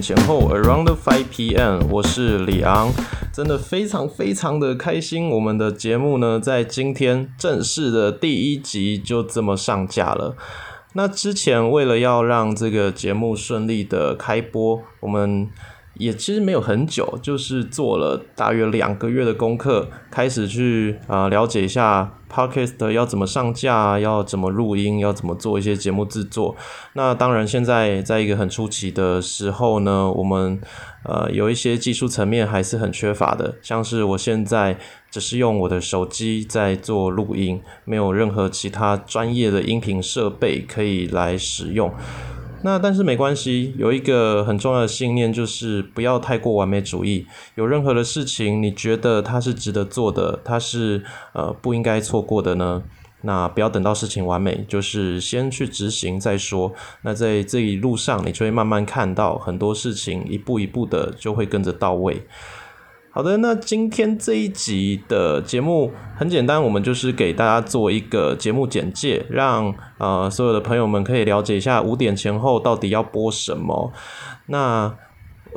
前后，Around Five P.M.，我是李昂，真的非常非常的开心，我们的节目呢在今天正式的第一集就这么上架了。那之前为了要让这个节目顺利的开播，我们。也其实没有很久，就是做了大约两个月的功课，开始去啊了解一下 podcast 要怎么上架，要怎么录音，要怎么做一些节目制作。那当然，现在在一个很初期的时候呢，我们呃有一些技术层面还是很缺乏的，像是我现在只是用我的手机在做录音，没有任何其他专业的音频设备可以来使用。那但是没关系，有一个很重要的信念，就是不要太过完美主义。有任何的事情，你觉得它是值得做的，它是呃不应该错过的呢？那不要等到事情完美，就是先去执行再说。那在这一路上，你就会慢慢看到很多事情一步一步的就会跟着到位。好的，那今天这一集的节目很简单，我们就是给大家做一个节目简介，让呃所有的朋友们可以了解一下五点前后到底要播什么。那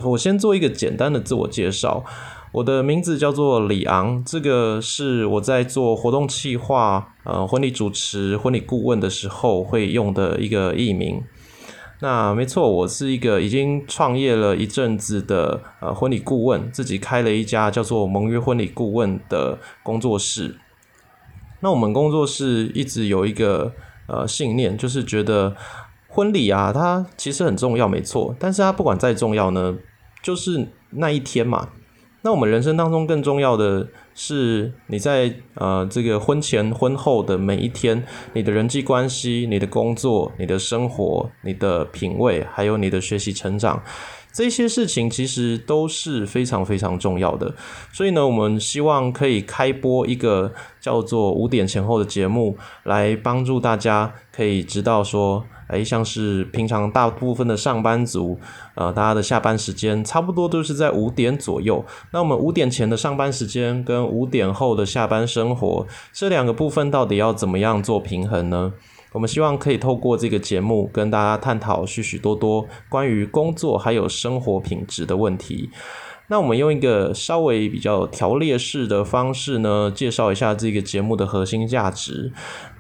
我先做一个简单的自我介绍，我的名字叫做李昂，这个是我在做活动企划、呃婚礼主持、婚礼顾问的时候会用的一个艺名。那没错，我是一个已经创业了一阵子的呃婚礼顾问，自己开了一家叫做盟约婚礼顾问的工作室。那我们工作室一直有一个呃信念，就是觉得婚礼啊，它其实很重要，没错。但是它不管再重要呢，就是那一天嘛。那我们人生当中更重要的是，你在呃这个婚前婚后的每一天，你的人际关系、你的工作、你的生活、你的品味，还有你的学习成长，这些事情其实都是非常非常重要的。所以呢，我们希望可以开播一个叫做五点前后的节目，来帮助大家可以知道说。哎，像是平常大部分的上班族，呃，大家的下班时间差不多都是在五点左右。那我们五点前的上班时间跟五点后的下班生活这两个部分到底要怎么样做平衡呢？我们希望可以透过这个节目跟大家探讨许许多多关于工作还有生活品质的问题。那我们用一个稍微比较条列式的方式呢，介绍一下这个节目的核心价值。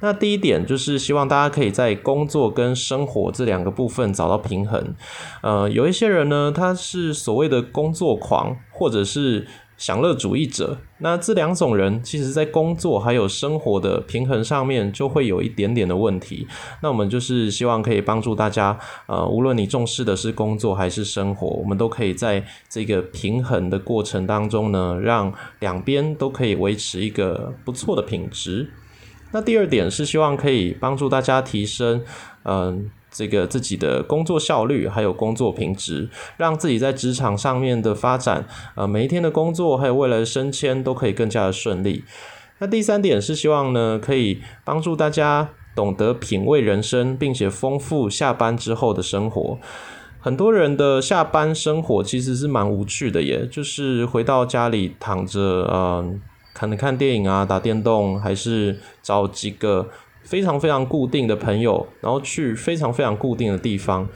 那第一点就是希望大家可以在工作跟生活这两个部分找到平衡。呃，有一些人呢，他是所谓的工作狂，或者是。享乐主义者，那这两种人，其实在工作还有生活的平衡上面，就会有一点点的问题。那我们就是希望可以帮助大家，呃，无论你重视的是工作还是生活，我们都可以在这个平衡的过程当中呢，让两边都可以维持一个不错的品质。那第二点是希望可以帮助大家提升，嗯。这个自己的工作效率，还有工作品质，让自己在职场上面的发展，呃，每一天的工作，还有未来的升迁，都可以更加的顺利。那第三点是希望呢，可以帮助大家懂得品味人生，并且丰富下班之后的生活。很多人的下班生活其实是蛮无趣的，耶就是回到家里躺着，嗯，可能看电影啊，打电动，还是找几个。非常非常固定的朋友，然后去非常非常固定的地方，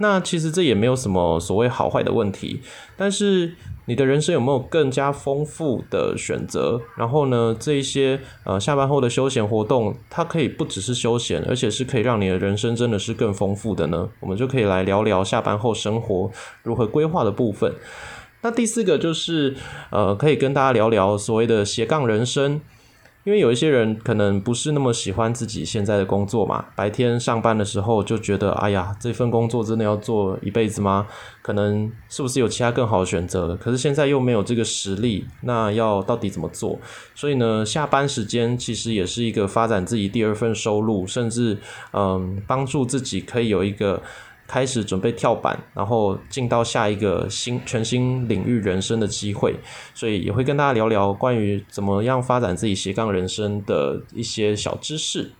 那其实这也没有什么所谓好坏的问题。但是你的人生有没有更加丰富的选择？然后呢，这一些呃下班后的休闲活动，它可以不只是休闲，而且是可以让你的人生真的是更丰富的呢？我们就可以来聊聊下班后生活如何规划的部分。那第四个就是呃，可以跟大家聊聊所谓的斜杠人生。因为有一些人可能不是那么喜欢自己现在的工作嘛，白天上班的时候就觉得，哎呀，这份工作真的要做一辈子吗？可能是不是有其他更好的选择了？可是现在又没有这个实力，那要到底怎么做？所以呢，下班时间其实也是一个发展自己第二份收入，甚至嗯，帮助自己可以有一个。开始准备跳板，然后进到下一个新全新领域人生的机会，所以也会跟大家聊聊关于怎么样发展自己斜杠人生的一些小知识。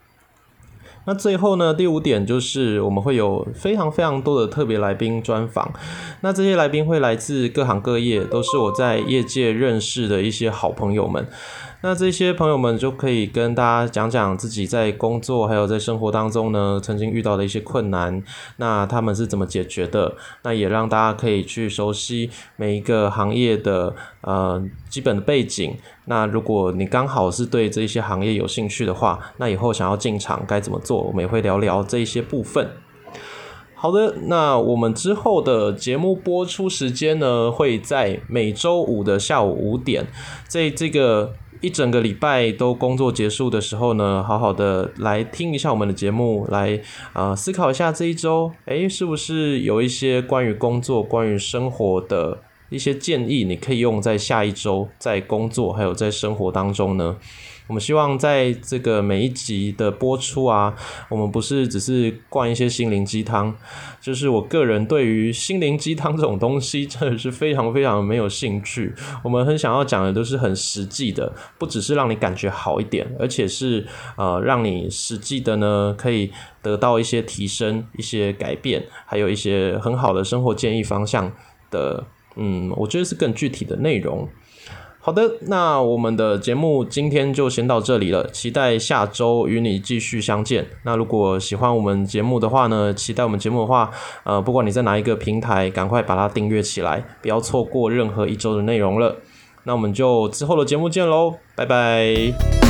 那最后呢，第五点就是我们会有非常非常多的特别来宾专访。那这些来宾会来自各行各业，都是我在业界认识的一些好朋友们。那这些朋友们就可以跟大家讲讲自己在工作还有在生活当中呢，曾经遇到的一些困难，那他们是怎么解决的？那也让大家可以去熟悉每一个行业的呃基本的背景。那如果你刚好是对这些行业有兴趣的话，那以后想要进场该怎么做？我们也会聊聊这一些部分。好的，那我们之后的节目播出时间呢，会在每周五的下午五点，在这个一整个礼拜都工作结束的时候呢，好好的来听一下我们的节目，来啊思考一下这一周，诶，是不是有一些关于工作、关于生活的一些建议，你可以用在下一周在工作还有在生活当中呢？我们希望在这个每一集的播出啊，我们不是只是灌一些心灵鸡汤，就是我个人对于心灵鸡汤这种东西真的是非常非常没有兴趣。我们很想要讲的都是很实际的，不只是让你感觉好一点，而且是呃让你实际的呢可以得到一些提升、一些改变，还有一些很好的生活建议方向的。嗯，我觉得是更具体的内容。好的，那我们的节目今天就先到这里了，期待下周与你继续相见。那如果喜欢我们节目的话呢，期待我们节目的话，呃，不管你在哪一个平台，赶快把它订阅起来，不要错过任何一周的内容了。那我们就之后的节目见喽，拜拜。